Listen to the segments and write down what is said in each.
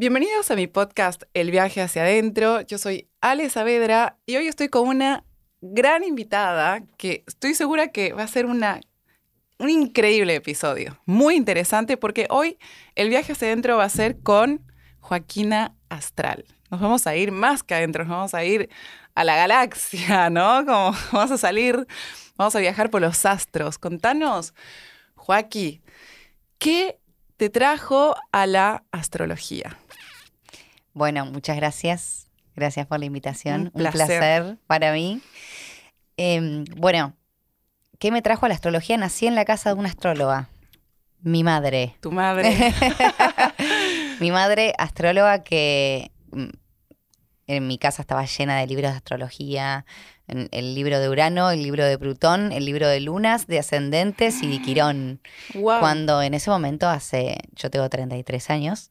Bienvenidos a mi podcast El viaje hacia adentro. Yo soy Ale Saavedra y hoy estoy con una gran invitada que estoy segura que va a ser un increíble episodio, muy interesante porque hoy el viaje hacia adentro va a ser con Joaquina Astral. Nos vamos a ir más que adentro, nos vamos a ir a la galaxia, ¿no? Como vamos a salir, vamos a viajar por los astros. Contanos, Joaquín, ¿qué te trajo a la astrología? Bueno, muchas gracias. Gracias por la invitación. Un placer, para mí. Em, bueno, ¿qué me trajo a la astrología? Nací en la casa de una astróloga. Mi madre. Tu madre. Mi madre, astróloga, que mm, en mi casa estaba llena de libros de astrología, el libro de Urano, el libro de Plutón, el libro de lunas, de ascendentes y de Quirón. Cuando en ese momento, hace, yo tengo 33 años,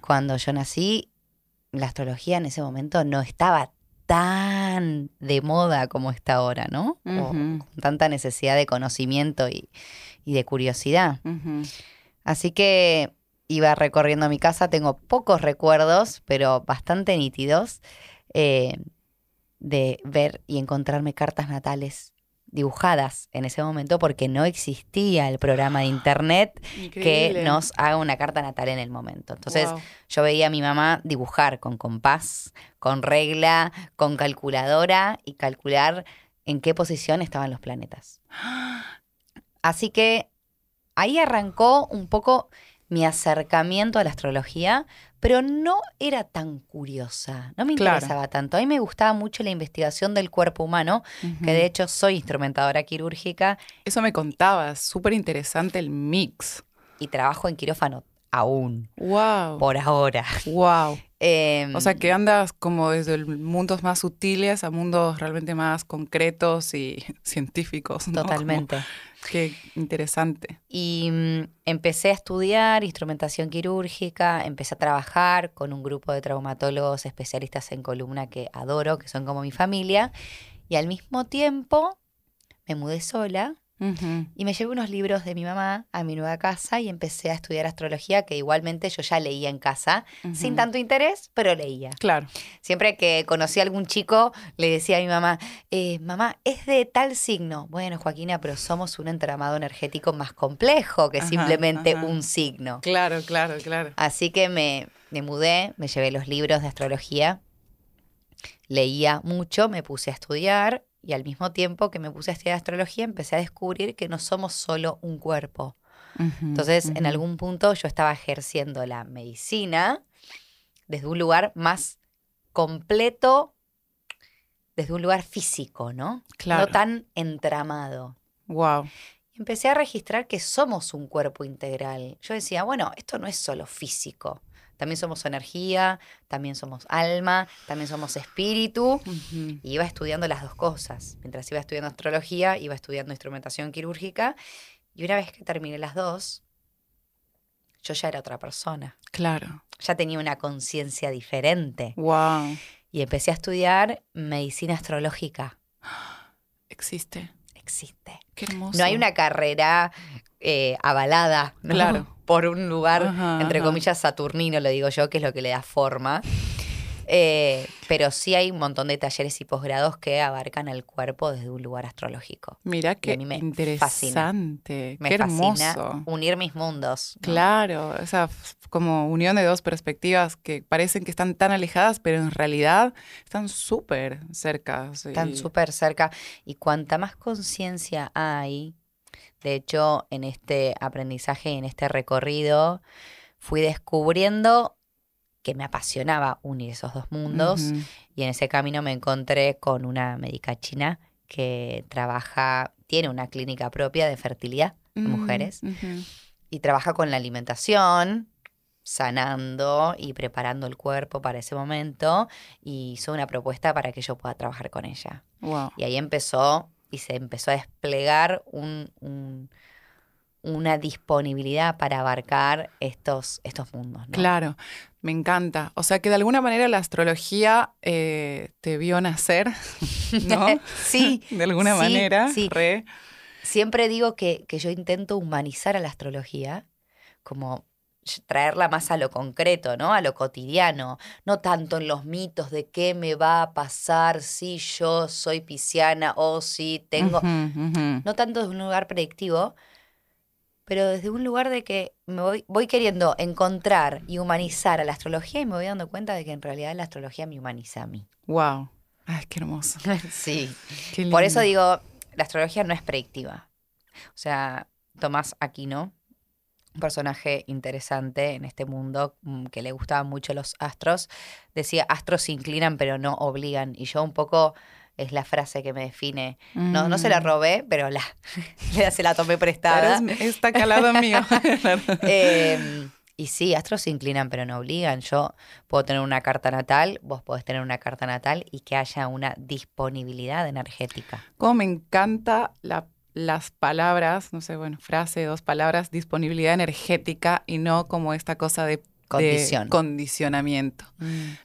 cuando yo nací, la astrología en ese momento no estaba tan de moda como está ahora, ¿no? con tanta necesidad de conocimiento y, de curiosidad. Así que iba recorriendo mi casa, tengo pocos recuerdos, pero bastante nítidos, eh, de ver y encontrarme cartas natales dibujadas en ese momento porque no existía el programa de internet que nos haga una carta natal en el momento. Entonces yo veía a mi mamá dibujar con compás, con regla, con calculadora y calcular en qué posición estaban los planetas. Así que ahí arrancó un poco mi acercamiento a la astrología, pero no era tan curiosa, no me interesaba tanto. A mí me gustaba mucho la investigación del cuerpo humano, que de hecho soy instrumentadora quirúrgica. Eso me contabas, súper interesante el mix. Y trabajo en quirófano aún. Wow. Por ahora. Wow. Em, o sea que andas como desde mundos más sutiles a mundos realmente más concretos y científicos. Totalmente. qué interesante. Y mm, empecé a estudiar instrumentación quirúrgica, empecé a trabajar con un grupo de traumatólogos especialistas en columna que adoro, que son como mi familia. Y al mismo tiempo me mudé sola y me llevé unos libros de mi mamá a mi nueva casa y empecé a estudiar astrología, que igualmente yo ya leía en casa, sin tanto interés, pero leía. Claro. Siempre que conocí a algún chico, le decía a mi mamá, eh, mamá, es de tal signo. Bueno, Joaquina, pero somos un entramado energético más complejo que simplemente un signo. Claro, claro, claro. Así que me, me mudé, me llevé los libros de astrología, leía mucho, me puse a estudiar y al mismo tiempo que me puse a estudiar astrología, empecé a descubrir que no somos solo un cuerpo. Entonces, en algún punto yo estaba ejerciendo la medicina desde un lugar más completo, desde un lugar físico, ¿no? Claro. No tan entramado. Wow. empecé a registrar que somos un cuerpo integral. Yo decía, bueno, esto no es solo físico. También somos energía, también somos alma, también somos espíritu. Y iba estudiando las dos cosas. Mientras iba estudiando astrología, iba estudiando instrumentación quirúrgica. Y una vez que terminé las dos, yo ya era otra persona. Claro. Ya tenía una conciencia diferente. Wow. Y empecé a estudiar medicina astrológica. Existe. Existe. Qué hermoso. No hay una carrera eh, avalada. Claro por un lugar, entre comillas, saturnino, lo digo yo, que es lo que le da forma. Eh, pero sí hay un montón de talleres y posgrados que abarcan el cuerpo desde un lugar astrológico. Mira qué interesante, Me qué hermoso. unir mis mundos. Claro, esa como unión de dos perspectivas que parecen que están tan alejadas, pero en realidad están súper cerca. Están súper cerca. Y cuanta más conciencia hay de hecho, en este aprendizaje y en este recorrido fui descubriendo que me apasionaba unir esos dos mundos y en ese camino me encontré con una médica china que trabaja, tiene una clínica propia de fertilidad de mm, mujeres y trabaja con la alimentación, sanando y preparando el cuerpo para ese momento y hizo una propuesta para que yo pueda trabajar con ella. Y ahí empezó y se empezó a desplegar un, una disponibilidad para abarcar estos, estos mundos. Claro, me encanta. O sea que de alguna manera la astrología eh, te vio nacer, ¿no? sí. de alguna manera. Sí. Siempre digo que, que yo intento humanizar a la astrología, como traerla más a lo concreto, ¿no? A lo cotidiano, no tanto en los mitos de qué me va a pasar si yo soy pisciana o si tengo, no tanto desde un lugar predictivo, pero desde un lugar de que me voy, voy queriendo encontrar y humanizar a la astrología y me voy dando cuenta de que en realidad la astrología me humaniza a mí. Wow. Ay, qué hermoso. sí. Qué Por eso digo, la astrología no es predictiva. O sea, Tomás Aquino, un personaje interesante en este mundo mm, que le gustaban mucho los astros, decía, astros se inclinan pero no obligan. Y yo un poco es la frase que me define. No, no se la Mm. robé, pero la, se la tomé Pero prestada. es- está calado mío. Eh, y sí, astros se inclinan pero no obligan. Yo puedo tener una carta natal, vos podés tener una carta natal y que haya una disponibilidad energética. Cómo me encanta la- las palabras, no sé, bueno, frase, dos palabras, disponibilidad energética y no como esta cosa de, de Condición. condicionamiento.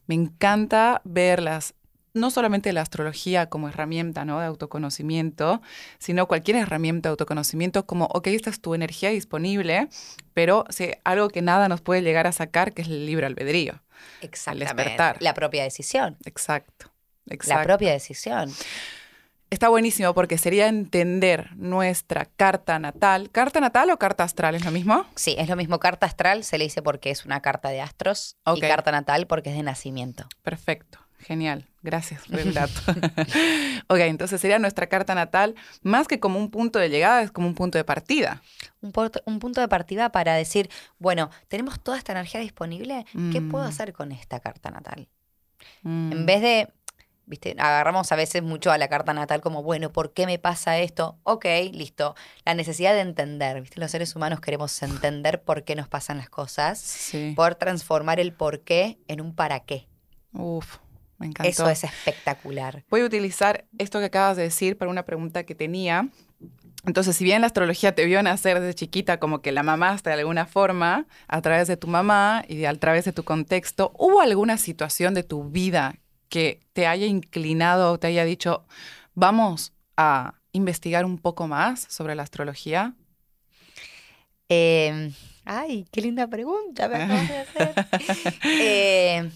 Me encanta verlas, no solamente la astrología como herramienta ¿no? de autoconocimiento, sino cualquier herramienta de autoconocimiento como, ok, esta es tu energía disponible, pero sí, algo que nada nos puede llegar a sacar, que es el libre albedrío. Exactamente. despertar. La propia decisión. Exacto. La Exacto. propia decisión. Está buenísimo porque sería entender nuestra carta natal. ¿Carta natal o carta astral es lo mismo? Sí, es lo mismo. Carta astral se le dice porque es una carta de astros y carta natal porque es de nacimiento. Perfecto, genial. Gracias por el dato. ok, entonces sería nuestra carta natal más que como un punto de llegada, es como un punto de partida. Un, punto de partida para decir, bueno, tenemos toda esta energía disponible, ¿qué puedo Mm. hacer con esta carta natal? Mm. En vez de, viste, agarramos a veces mucho a la carta natal como, bueno, ¿por qué me pasa esto? Ok, listo. La necesidad de entender, viste, los seres humanos queremos entender por qué nos pasan las cosas, Sí. poder transformar el por qué en un para qué. Uf, me encantó. Eso es espectacular. Voy a utilizar esto que acabas de decir para una pregunta que tenía. Entonces, si bien la astrología te vio nacer desde chiquita como que la mamaste de alguna forma, a través de tu mamá y de- a través de tu contexto, ¿hubo alguna situación de tu vida que te haya inclinado o te haya dicho, vamos a investigar un poco más sobre la astrología? Eh, ay, qué linda pregunta me acabas de hacer. Eh,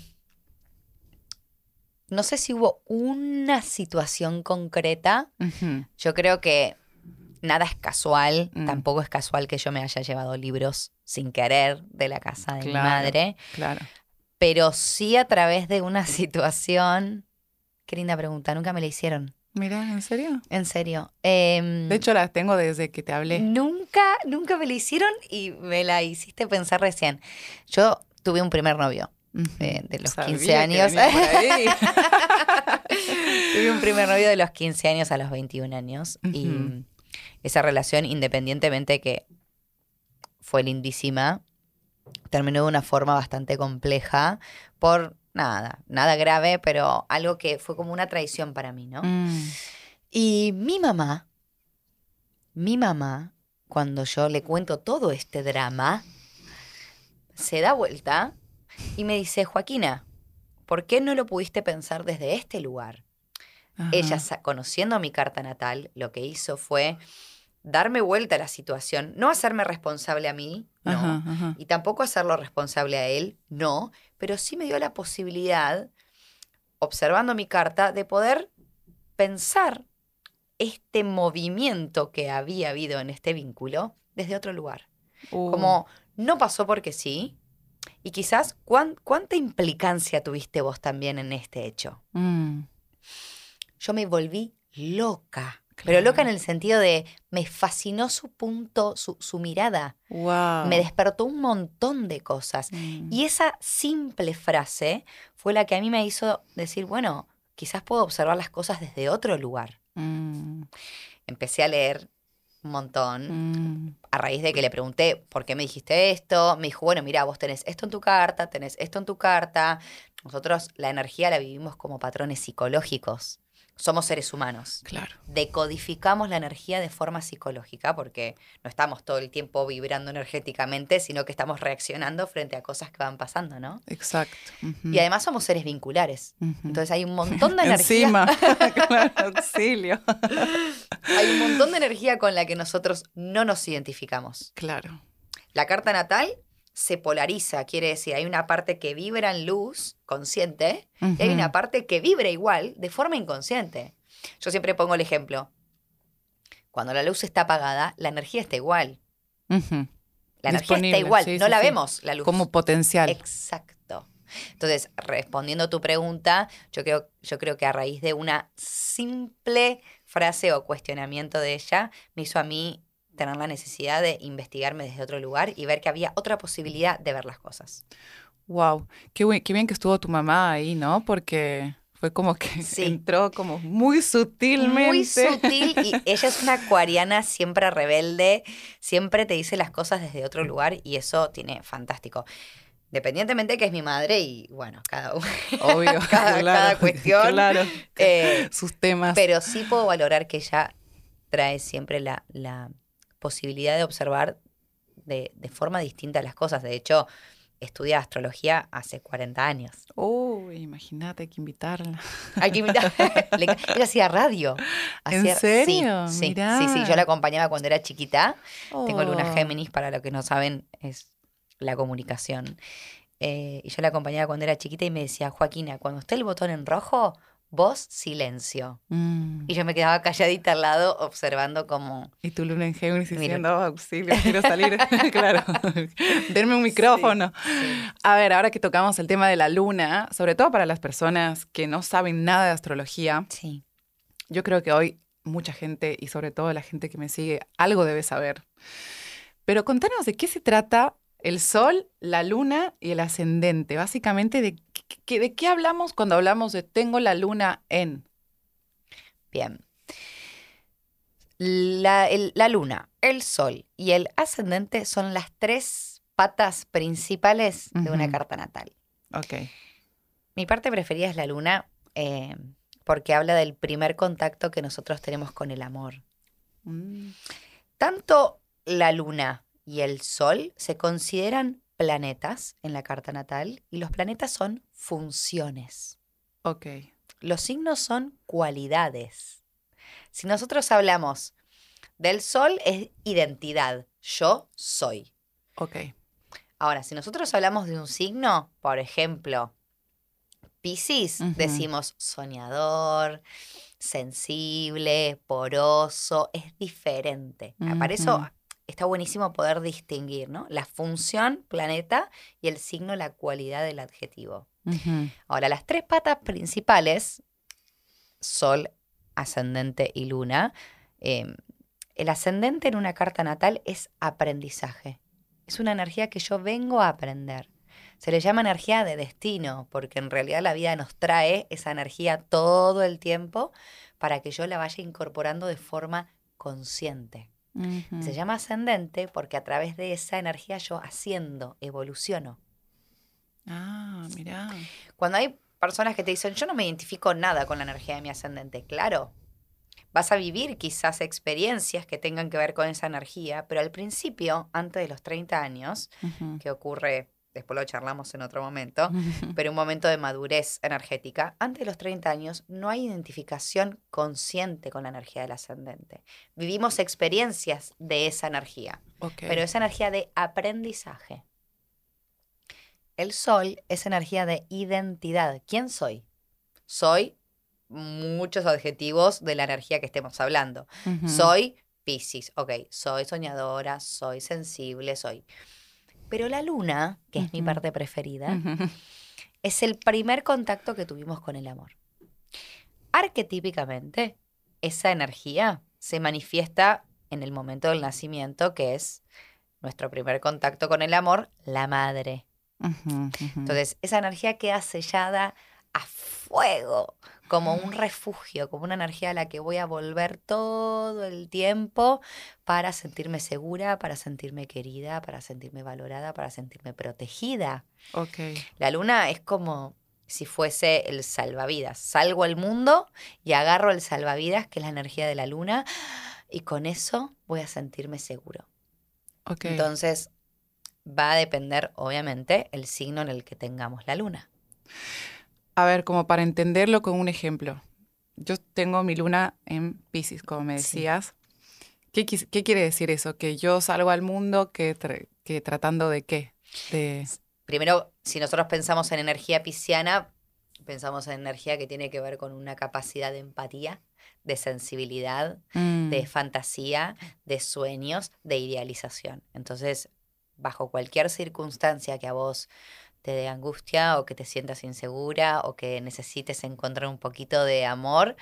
no sé si hubo una situación concreta. Yo creo que nada es casual. Mm. Tampoco es casual que yo me haya llevado libros sin querer de la casa de mi madre. Claro. Pero sí a través de una situación. Qué linda pregunta, nunca me la hicieron. Mira, ¿en serio? En serio. Em, De hecho, las tengo desde que te hablé. Nunca, nunca me la hicieron y me la hiciste pensar recién. Yo tuve un primer novio eh, de los Sabía 15 que años. tuve un primer novio de los 15 años a los 21 años. Y esa relación, independientemente que fue lindísima, terminó de una forma bastante compleja por nada, nada grave, pero algo que fue como una traición para mí, ¿no? Mm. Y mi mamá, mi mamá, cuando yo le cuento todo este drama, se da vuelta y me dice, Joaquina, ¿por qué no lo pudiste pensar desde este lugar? Ella, Ajá. conociendo mi carta natal, lo que hizo fue darme vuelta a la situación, no hacerme responsable a mí, no, Ajá, ajá. y tampoco hacerlo responsable a él, no, pero sí me dio la posibilidad, observando mi carta, de poder pensar este movimiento que había habido en este vínculo desde otro lugar. Uh, Como no pasó porque sí, y quizás cuán- cuánta implicancia tuviste vos también en este hecho. mm, Yo me volví loca. Pero loca en el sentido de me fascinó su punto, su, su mirada. wow. Me despertó un montón de cosas. Mm. Y esa simple frase fue la que a mí me hizo decir, bueno, quizás puedo observar las cosas desde otro lugar. Mm, Empecé a leer un montón. mm, A raíz de que le pregunté, ¿por qué me dijiste esto? Me dijo, bueno, mira, vos tenés esto en tu carta, tenés esto en tu carta. Nosotros la energía la vivimos como patrones psicológicos. Somos seres humanos. claro. decodificamos la energía de forma psicológica porque no estamos todo el tiempo vibrando energéticamente, sino que estamos reaccionando frente a cosas que van pasando, ¿no? Exacto. Y además somos seres vinculares. Entonces hay un montón de energía, Encima. claro, auxilio. hay un montón de energía con la que nosotros no nos identificamos. Claro. La carta natal se polariza, quiere decir, hay una parte que vibra en luz consciente y hay una parte que vibra igual de forma inconsciente. Yo siempre pongo el ejemplo. Cuando la luz está apagada, la energía está igual. La energía está igual, no la vemos, la luz. Como potencial. Exacto. Entonces, respondiendo a tu pregunta, yo creo, yo creo que a raíz de una simple frase o cuestionamiento de ella, me hizo a mí tener la necesidad de investigarme desde otro lugar y ver que había otra posibilidad de ver las cosas. Wow, qué, qué bien que estuvo tu mamá ahí, ¿no? Porque fue como que entró como muy sutilmente. Muy sutil y ella es una acuariana siempre rebelde, siempre te dice las cosas desde otro lugar y eso tiene fantástico. Independientemente de que es mi madre y bueno, cada Obvio, cada, cuestión. Claro. Eh, sus temas. Pero sí puedo valorar que ella trae siempre la, posibilidad de observar de, de forma distinta las cosas. De hecho, estudia astrología hace 40 años. Uy, imagínate, hay que invitarla. Hay que invitarla. Ella hacía radio. ¿En serio? Sí, sí, sí, yo la acompañaba cuando era chiquita. Tengo Luna oh. Géminis, para los que no saben, es la comunicación. Eh, y yo la acompañaba cuando era chiquita y me decía, Joaquina, cuando esté el botón en rojo, Voz, silencio. Mm. Y yo me quedaba calladita al lado observando como... Y tu luna en Géminis diciendo, oh, auxilio, quiero salir. claro, denme un micrófono. A ver, ahora que tocamos el tema de la luna, sobre todo para las personas que no saben nada de astrología, sí. yo creo que hoy mucha gente, y sobre todo la gente que me sigue, algo debe saber. Pero contanos de qué se trata el sol, la luna y el ascendente. Básicamente, ¿de qué, de qué hablamos cuando hablamos de tengo la luna en? Bien. La, luna, el sol y el ascendente son las tres patas principales de una carta natal. Ok. Mi parte preferida es la luna eh, porque habla del primer contacto que nosotros tenemos con el amor. Mm. Tanto la luna y el Sol se consideran planetas en la carta natal y los planetas son funciones. Ok. Los signos son cualidades. Si nosotros hablamos del Sol es identidad, yo soy. Ok. Ahora, si nosotros hablamos de un signo, por ejemplo, Pisces, decimos soñador, sensible, poroso, es diferente. Para eso está buenísimo poder distinguir, ¿no? La función, planeta, y el signo, la cualidad del adjetivo. Ahora, las tres patas principales, Sol, ascendente y luna, em, el ascendente en una carta natal es aprendizaje. Es una energía que yo vengo a aprender. Se le llama energía de destino, porque en realidad la vida nos trae esa energía todo el tiempo para que yo la vaya incorporando de forma consciente. Se llama ascendente porque a través de esa energía yo haciendo, evoluciono. Ah, mira. Cuando hay personas que te dicen, yo no me identifico nada con la energía de mi ascendente, claro, vas a vivir quizás experiencias que tengan que ver con esa energía, pero al principio, antes de los 30 años, que ocurre después lo charlamos en otro momento, pero un momento de madurez energética, antes de los 30 años no hay identificación consciente con la energía del ascendente. Vivimos experiencias de esa energía, pero esa energía de aprendizaje. El sol es energía de identidad. ¿Quién soy? Soy muchos adjetivos de la energía que estemos hablando. Soy Pisces, ok, soy soñadora, soy sensible, soy... Pero la luna, que es mi parte preferida, es el primer contacto que tuvimos con el amor. Arquetípicamente, esa energía se manifiesta en el momento del nacimiento, que es nuestro primer contacto con el amor, la madre. Entonces, esa energía queda sellada a fuego, como un refugio, como una energía a la que voy a volver todo el tiempo para sentirme segura, para sentirme querida, para sentirme valorada, para sentirme protegida. Okay. La luna es como si fuese el salvavidas. Salgo al mundo y agarro el salvavidas, que es la energía de la luna, y con eso voy a sentirme seguro. Okay. Entonces, va a depender, obviamente, el signo en el que tengamos la luna. A ver, como para entenderlo con un ejemplo. Yo tengo mi luna en Pisces, como me decías. ¿Qué, quiere decir eso? ¿Que yo salgo al mundo que, que tratando de qué? De... Primero, si nosotros pensamos en energía pisciana, pensamos en energía que tiene que ver con una capacidad de empatía, de sensibilidad, Mm, de fantasía, de sueños, de idealización. Entonces, bajo cualquier circunstancia que a vos te dé angustia o que te sientas insegura o que necesites encontrar un poquito de amor,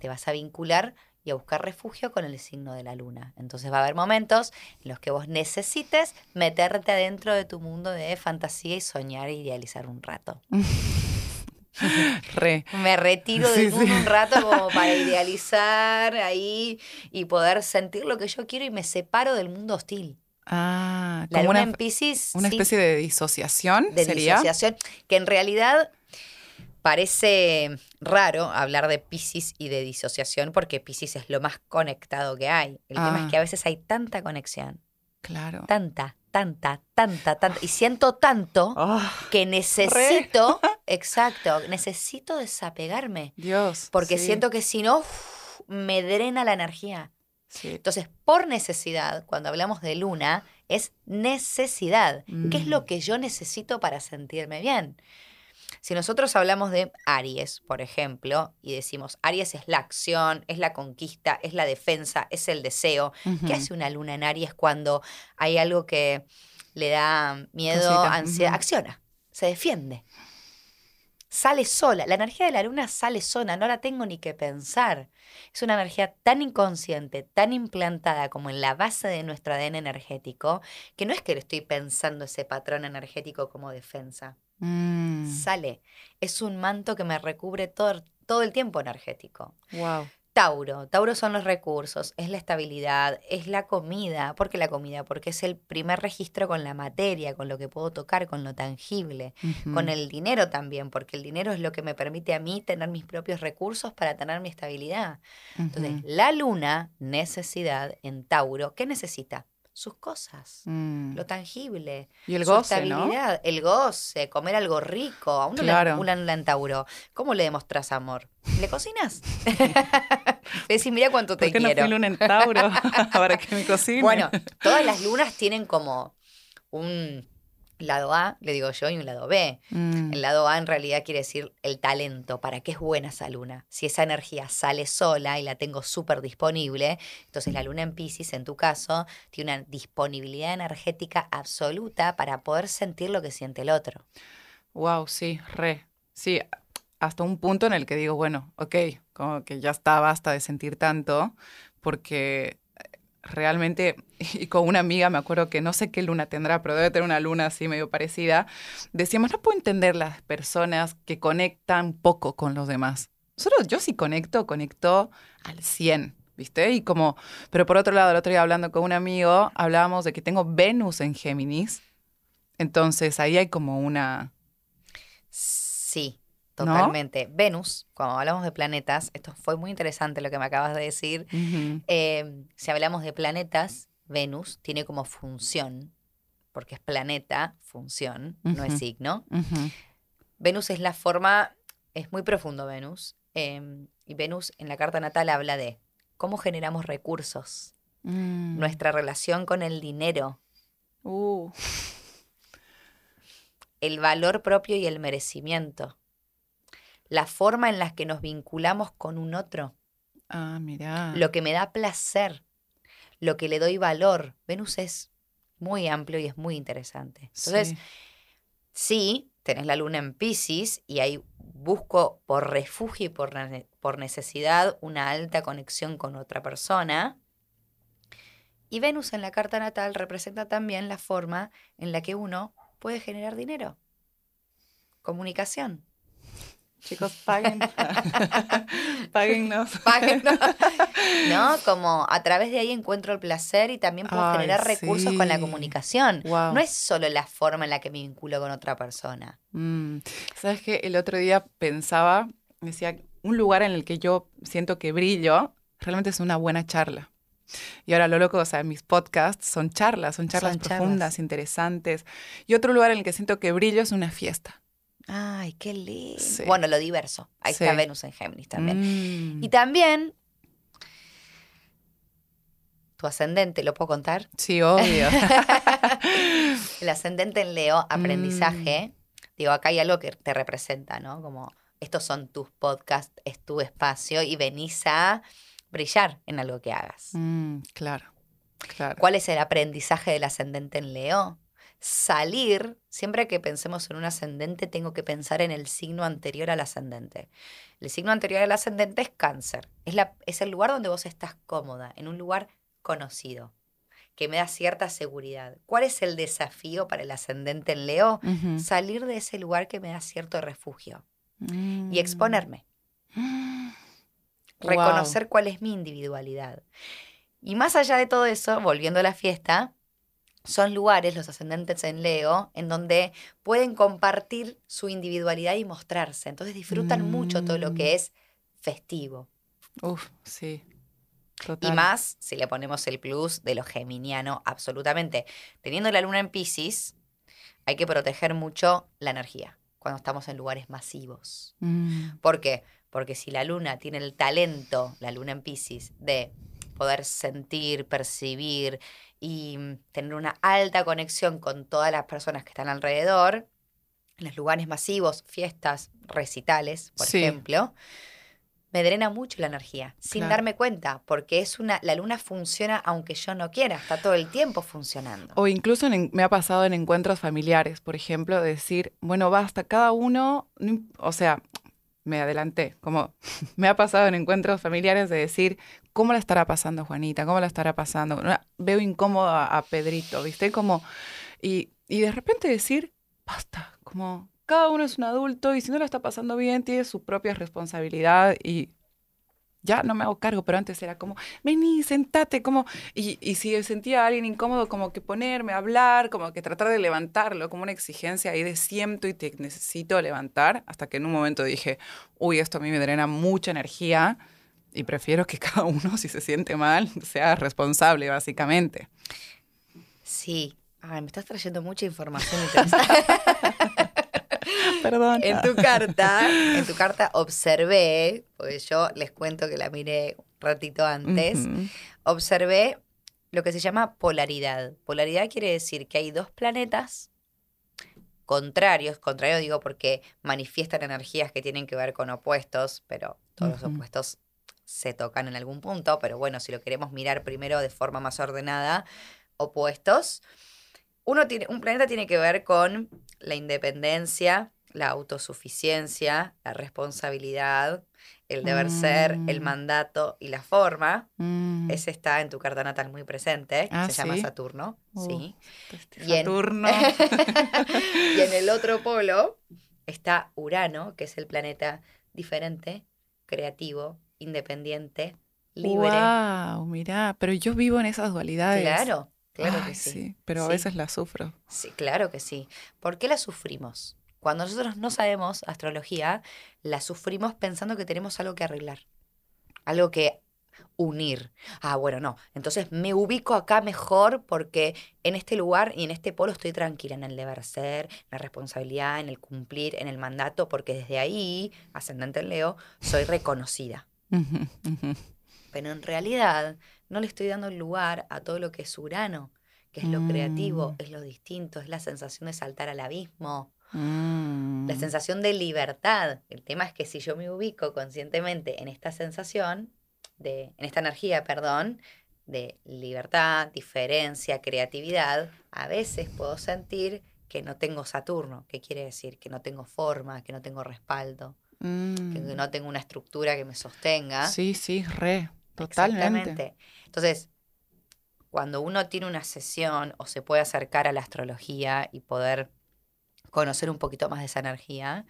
te vas a vincular y a buscar refugio con el signo de la luna. Entonces va a haber momentos en los que vos necesites meterte adentro de tu mundo de fantasía y soñar e idealizar un rato. Re. Me retiro Sí, del mundo sí. un rato como para idealizar ahí y poder sentir lo que yo quiero y me separo del mundo hostil. Ah, La como luna una, en Pisces una sí, especie de disociación, de sería. disociación, que en realidad parece raro hablar de Pisces y de disociación porque Pisces es lo más conectado que hay. El tema Ah. es que a veces hay tanta conexión, Claro. tanta, tanta, tanta, tanta, y siento tanto Ah, que necesito, exacto, necesito desapegarme. Dios. Porque sí, siento que si no, uf, me drena la energía. Sí. Entonces, por necesidad, cuando hablamos de luna, es necesidad. ¿Qué es Mm. lo que yo necesito para sentirme bien? Si nosotros hablamos de Aries, por ejemplo, y decimos, Aries es la acción, es la conquista, es la defensa, es el deseo. ¿Qué hace una luna en Aries cuando hay algo que le da miedo, Cosita, ansiedad? Acciona, se defiende. Sale sola. La energía de la luna sale sola, no la tengo ni que pensar. Es una energía tan inconsciente, tan implantada como en la base de nuestro ADN energético, que no es que le estoy pensando ese patrón energético como defensa. Mm, Sale. Es un manto que me recubre todo, todo el tiempo energético. Wow. Tauro. Tauro son los recursos, es la estabilidad, es la comida. ¿Por qué la comida? Porque es el primer registro con la materia, con lo que puedo tocar, con lo tangible. Con el dinero también, porque el dinero es lo que me permite a mí tener mis propios recursos para tener mi estabilidad. Entonces, la luna, necesidad en Tauro, ¿qué necesita? Sus cosas. Mm. Lo tangible, Y el su goce, ¿no? estabilidad, el goce, comer algo rico. A uno Claro. le una luna en Tauro. ¿Cómo le demostrás amor? ¿Le cocinas? le decís, mira cuánto te ¿Por qué no quiero. fui luna en Tauro? Para que me cocine. Bueno, todas las lunas tienen como un lado A, le digo yo, y un lado B. Mm, El lado A en realidad quiere decir el talento, para qué es buena esa luna. Si esa energía sale sola y la tengo súper disponible, entonces la luna en Pisces, en tu caso, tiene una disponibilidad energética absoluta para poder sentir lo que siente el otro. Wow, sí, re. Sí, hasta un punto en el que digo, bueno, ok, como que ya está, basta de sentir tanto, porque realmente, y con una amiga me acuerdo que no sé qué luna tendrá, pero debe tener una luna así medio parecida, decíamos, no puedo entender las personas que conectan poco con los demás. Solo yo sí conecto, conecto al 100. ¿Viste? Y como, pero por otro lado, el otro día hablando con un amigo, hablábamos de que tengo Venus en Géminis. Entonces ahí hay como una, Sí, ¿No? totalmente. Venus, cuando hablamos de planetas, esto fue muy interesante lo que me acabas de decir. Eh, si hablamos de planetas, Venus tiene como función, porque es planeta, función, no es signo. Venus es la forma, es muy profundo Venus, eh, y Venus en la carta natal habla de cómo generamos recursos, Mm. nuestra relación con el dinero, Uh, el valor propio y el merecimiento, la forma en la que nos vinculamos con un otro, ah, mira. lo que me da placer, lo que le doy valor. Venus es muy amplio y es muy interesante. Entonces, sí, tenés la luna en Pisces y ahí busco por refugio y por, ne- por necesidad una alta conexión con otra persona. Y Venus en la carta natal representa también la forma en la que uno puede generar dinero. Comunicación. Chicos, paguen. Páguennos. Páguenos. ¿No? Como a través de ahí encuentro el placer y también puedo Ay, generar recursos con la comunicación. Wow. No es solo la forma en la que me vinculo con otra persona. Mm, ¿Sabes qué? El otro día pensaba, decía, un lugar en el que yo siento que brillo realmente es una buena charla. Y ahora lo loco, o sea, mis podcasts son charlas, son charlas Son charlas. profundas, interesantes. Y otro lugar en el que siento que brillo es una fiesta. Ay, qué lindo. Sí. Bueno, lo diverso. Ahí está. Venus en Géminis también. Mm. Y también, tu ascendente, ¿lo puedo contar? Sí, obvio. El ascendente en Leo, aprendizaje. Digo, acá hay algo que te representa, ¿no? Como estos son tus podcasts, es tu espacio y venís a brillar en algo que hagas. Mm, claro, claro. ¿Cuál es el aprendizaje del ascendente en Leo? Salir, siempre que pensemos en un ascendente, tengo que pensar en el signo anterior al ascendente. El signo anterior al ascendente es cáncer. Es, la, es el lugar donde vos estás cómoda, en un lugar conocido, que me da cierta seguridad. ¿Cuál es el desafío para el ascendente en Leo? Salir de ese lugar que me da cierto refugio Mm. y exponerme. Wow. reconocer cuál es mi individualidad. Y más allá de todo eso, volviendo a la fiesta, son lugares, los ascendentes en Leo, en donde pueden compartir su individualidad y mostrarse. Entonces disfrutan mucho todo lo Mm. que es festivo. Uf, sí. Y más si le ponemos el plus de lo geminiano, absolutamente. Teniendo la luna en Pisces, hay que proteger mucho la energía cuando estamos en lugares masivos. Mm, ¿Por qué? Porque si la luna tiene el talento, la luna en Pisces, de poder sentir, percibir y mm, tener una alta conexión con todas las personas que están alrededor, en los lugares masivos, fiestas, recitales, por Sí. ejemplo, me drena mucho la energía, sin Claro. darme cuenta, porque es una, la luna funciona aunque yo no quiera, está todo el tiempo funcionando. O incluso en- me ha pasado en encuentros familiares, por ejemplo, decir, bueno, basta, cada uno, o sea, me adelanté, como me ha pasado en encuentros familiares de decir, ¿cómo la estará pasando Juanita? ¿Cómo la estará pasando? Veo incómodo a, a Pedrito, ¿viste? Como, y, y de repente decir, basta, como cada uno es un adulto y si no la está pasando bien, tiene su propia responsabilidad y ya no me hago cargo, pero antes era como, vení, sentate, como, y, y si sentía a alguien incómodo, como que ponerme a hablar, como que tratar de levantarlo, como una exigencia ahí de siento y te necesito levantar, hasta que en un momento dije, uy, esto a mí me drena mucha energía y prefiero que cada uno, si se siente mal, sea responsable, básicamente. Sí. Ay, me estás trayendo mucha información interesante. Perdón. En tu carta, en tu carta observé, pues yo les cuento que la miré un ratito antes, observé lo que se llama polaridad. Polaridad quiere decir que hay dos planetas contrarios, contrario digo porque manifiestan energías que tienen que ver con opuestos, pero todos los opuestos se tocan en algún punto, pero bueno, si lo queremos mirar primero de forma más ordenada, opuestos. Uno tiene, un planeta tiene que ver con la independencia, la autosuficiencia, la responsabilidad, el deber ser, el Mm. mandato y la forma. Mm. Ese está en tu carta natal muy presente. Ah, se llama ¿sí? Saturno. Uh, Sí. Este Y en- Saturno. y en el otro polo está Urano, que es el planeta diferente, creativo, independiente, libre. Wow, mirá, pero yo vivo en esas dualidades. Claro, claro Ay, que sí. Pero a Sí. veces las sufro. Sí, claro que sí. ¿Por qué la sufrimos? Cuando nosotros no sabemos astrología, la sufrimos pensando que tenemos algo que arreglar, algo que unir. Ah, bueno, no. Entonces me ubico acá mejor porque en este lugar y en este polo estoy tranquila en el deber ser, en la responsabilidad, en el cumplir, en el mandato, porque desde ahí, ascendente en Leo, soy reconocida. Pero en realidad no le estoy dando lugar a todo lo que es Urano, que es lo creativo, Mm. es lo distinto, es la sensación de saltar al abismo, Mm. la sensación de libertad. El tema es que si yo me ubico conscientemente en esta sensación, de, en esta energía, perdón, de libertad, diferencia, creatividad, a veces puedo sentir que no tengo Saturno, que quiere decir que no tengo forma, que no tengo respaldo, que Mm. no tengo una estructura que me sostenga. Sí, sí, re, totalmente. Exactamente. Entonces, cuando uno tiene una sesión o se puede acercar a la astrología y poder conocer un poquito más de esa energía,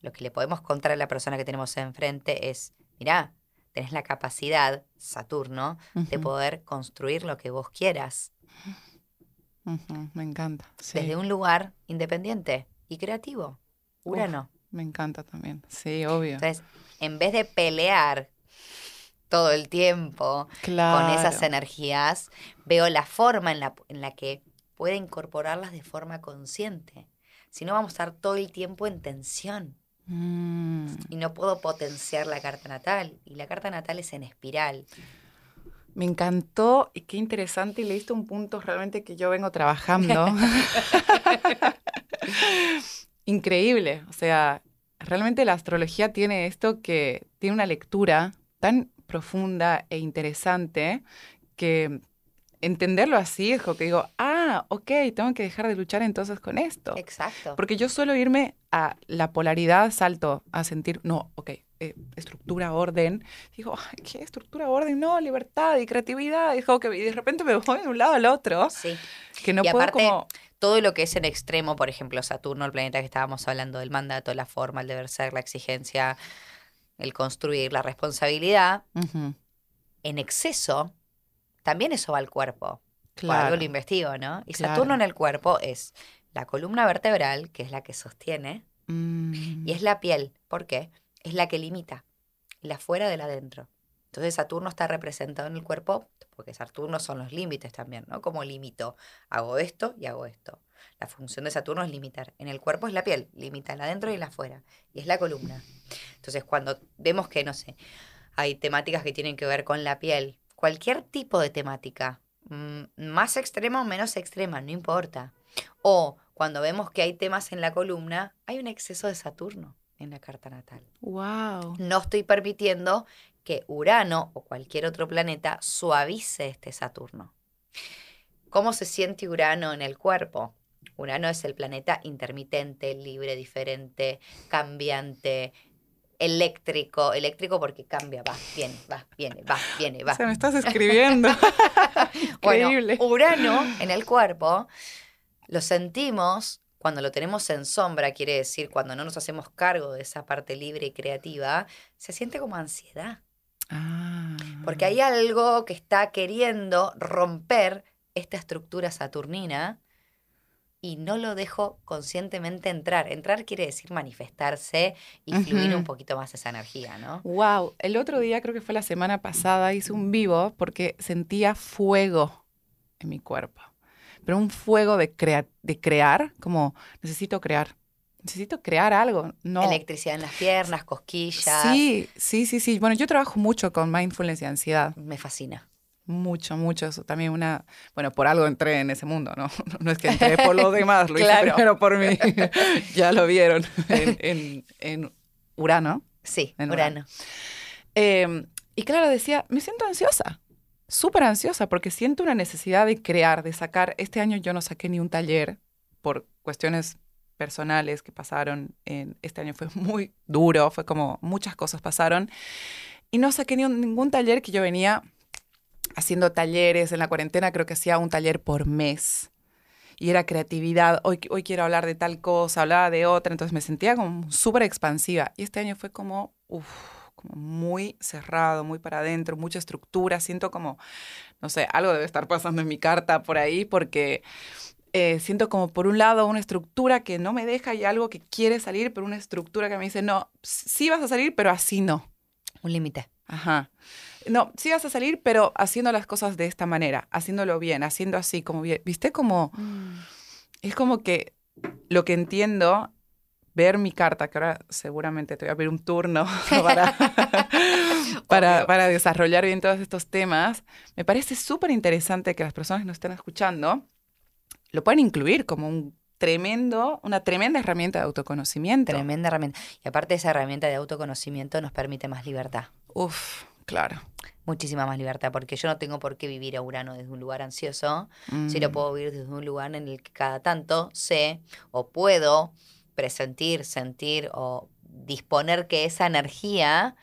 lo que le podemos contar a la persona que tenemos enfrente es, mirá, tenés la capacidad, Saturno, de poder construir lo que vos quieras Me encanta. Sí, desde un lugar independiente y creativo. Uf. Urano. me encanta también. Sí, obvio. Entonces, en vez de pelear todo el tiempo claro. con esas energías, veo la forma en la, en la que puede incorporarlas de forma consciente. Si no, vamos a estar todo el tiempo en tensión Mm. y no puedo potenciar la carta natal. Y la carta natal es en espiral. Me encantó y qué interesante y le diste un punto realmente que yo vengo trabajando. Increíble, o sea, realmente la astrología tiene esto que tiene una lectura tan profunda e interesante que entenderlo así es como que digo, ah, ok, tengo que dejar de luchar entonces con esto. Exacto. Porque yo suelo irme a la polaridad, salto a sentir, no, ok, eh, estructura, orden. Digo, ¿qué estructura, orden? No, libertad y creatividad. Y, que, y de repente me voy de un lado al otro. Sí. Que no y puedo aparte, como... todo lo que es en extremo, por ejemplo, Saturno, el planeta que estábamos hablando del mandato, la forma, el deber ser, la exigencia, el construir, la responsabilidad, en exceso, también eso va al cuerpo. Claro. algo lo investigo, ¿no? Y Claro. Saturno en el cuerpo es la columna vertebral, que es la que sostiene, Mm, y es la piel. ¿Por qué? Es la que limita, la fuera de la adentro. Entonces Saturno está representado en el cuerpo, porque Saturno son los límites también, ¿no? Como limito, hago esto y hago esto. La función de Saturno es limitar. En el cuerpo es la piel, limita la adentro y la afuera. Y es la columna. Entonces cuando vemos que, no sé, hay temáticas que tienen que ver con la piel, cualquier tipo de temática, mm, más extrema o menos extrema, no importa. O cuando vemos que hay temas en la columna, hay un exceso de Saturno en la carta natal. wow. No estoy permitiendo que Urano o cualquier otro planeta suavice este Saturno. ¿Cómo se siente Urano en el cuerpo? Urano es el planeta intermitente, libre, diferente, cambiante, eléctrico, eléctrico porque cambia, va, viene, va, viene, va, viene, va. O sea, me estás escribiendo. Bueno, Increíble. Urano en el cuerpo lo sentimos cuando lo tenemos en sombra, quiere decir cuando no nos hacemos cargo de esa parte libre y creativa, se siente como ansiedad, Ah. porque hay algo que está queriendo romper esta estructura saturnina y no lo dejo conscientemente entrar. Entrar quiere decir manifestarse y fluir un poquito más esa energía, ¿no? Wow, el otro día, creo que fue la semana pasada, hice un vivo porque sentía fuego en mi cuerpo. Pero un fuego de, crea- de crear, como necesito crear. Necesito crear algo. No. Electricidad en las piernas, cosquillas. Sí, sí, sí, sí. Bueno, yo trabajo mucho con mindfulness y ansiedad. Me fascina. Mucho, mucho. Eso también una. Bueno, por algo entré en ese mundo, ¿no? No es que entré por los demás, lo Claro. hice primero por mí. ya lo vieron en, en- en Urano. Sí, En Urano. Eh, y Clara decía, me siento ansiosa, súper ansiosa, porque siento una necesidad de crear, de sacar. Este año yo no saqué ni un taller por cuestiones personales que pasaron. En, este año fue muy duro, fue como muchas cosas pasaron. Y no saqué ni un- ningún taller que yo venía haciendo talleres en la cuarentena, creo que hacía un taller por mes. Y era creatividad, hoy, hoy quiero hablar de tal cosa, hablaba de otra, entonces me sentía como súper expansiva. Y este año fue como, uff, como muy cerrado, muy para adentro, mucha estructura. Siento como, no sé, algo debe estar pasando en mi carta por ahí, porque eh, siento como por un lado una estructura que no me deja y algo que quiere salir, pero una estructura que me dice, no, sí vas a salir, pero así no. Un límite. Ajá. No, sí vas a salir, pero haciendo las cosas de esta manera, haciéndolo bien, haciendo así, como bien. ¿Viste? Como, es como que lo que entiendo, ver mi carta, que ahora seguramente te voy a pedir un turno para, para, desarrollar bien todos estos temas, me parece súper interesante que las personas que nos estén escuchando lo puedan incluir como un tremendo, una tremenda herramienta de autoconocimiento. Tremenda herramienta. Y aparte esa herramienta de autoconocimiento nos permite más libertad. Uf, claro. Muchísima más libertad, porque yo no tengo por qué vivir a Urano desde un lugar ansioso, si lo Mm. puedo vivir desde un lugar en el que cada tanto sé o puedo presentir, sentir o disponer que esa energía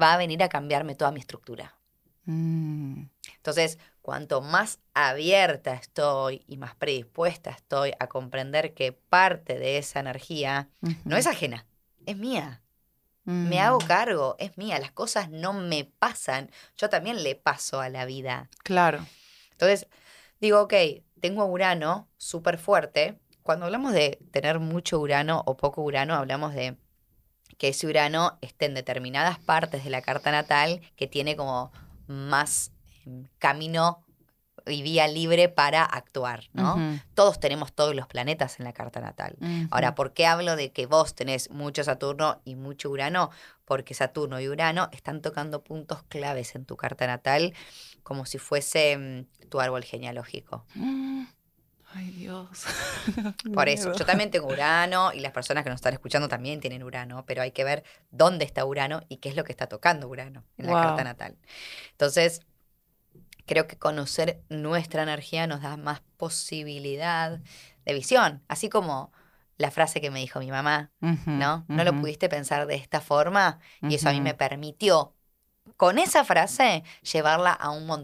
va a venir a cambiarme toda mi estructura. Mm. Entonces, cuanto más abierta estoy y más predispuesta estoy a comprender que parte de esa energía no es ajena, es mía. Me hago Mm. cargo, es mía, las cosas no me pasan, yo también le paso a la vida. Claro. Entonces, digo, ok, tengo Urano súper fuerte. Cuando hablamos de tener mucho Urano o poco Urano, hablamos de que ese Urano esté en determinadas partes de la carta natal que tiene como más em, camino y vía libre para actuar, ¿no? Todos tenemos todos los planetas en la carta natal. Ahora, ¿por qué hablo de que vos tenés mucho Saturno y mucho Urano? Porque Saturno y Urano están tocando puntos claves en tu carta natal, como si fuese mm, tu árbol genealógico. Mm. Ay, Dios. Por eso, Miedo. yo también tengo Urano y las personas que nos están escuchando también tienen Urano, pero hay que ver dónde está Urano y qué es lo que está tocando Urano en la carta natal. Entonces, creo que conocer nuestra energía nos da más posibilidad de visión, así como la frase que me dijo mi mamá, ¿no? No lo pudiste pensar de esta forma y eso a mí me permitió, con esa frase, llevarla a un montón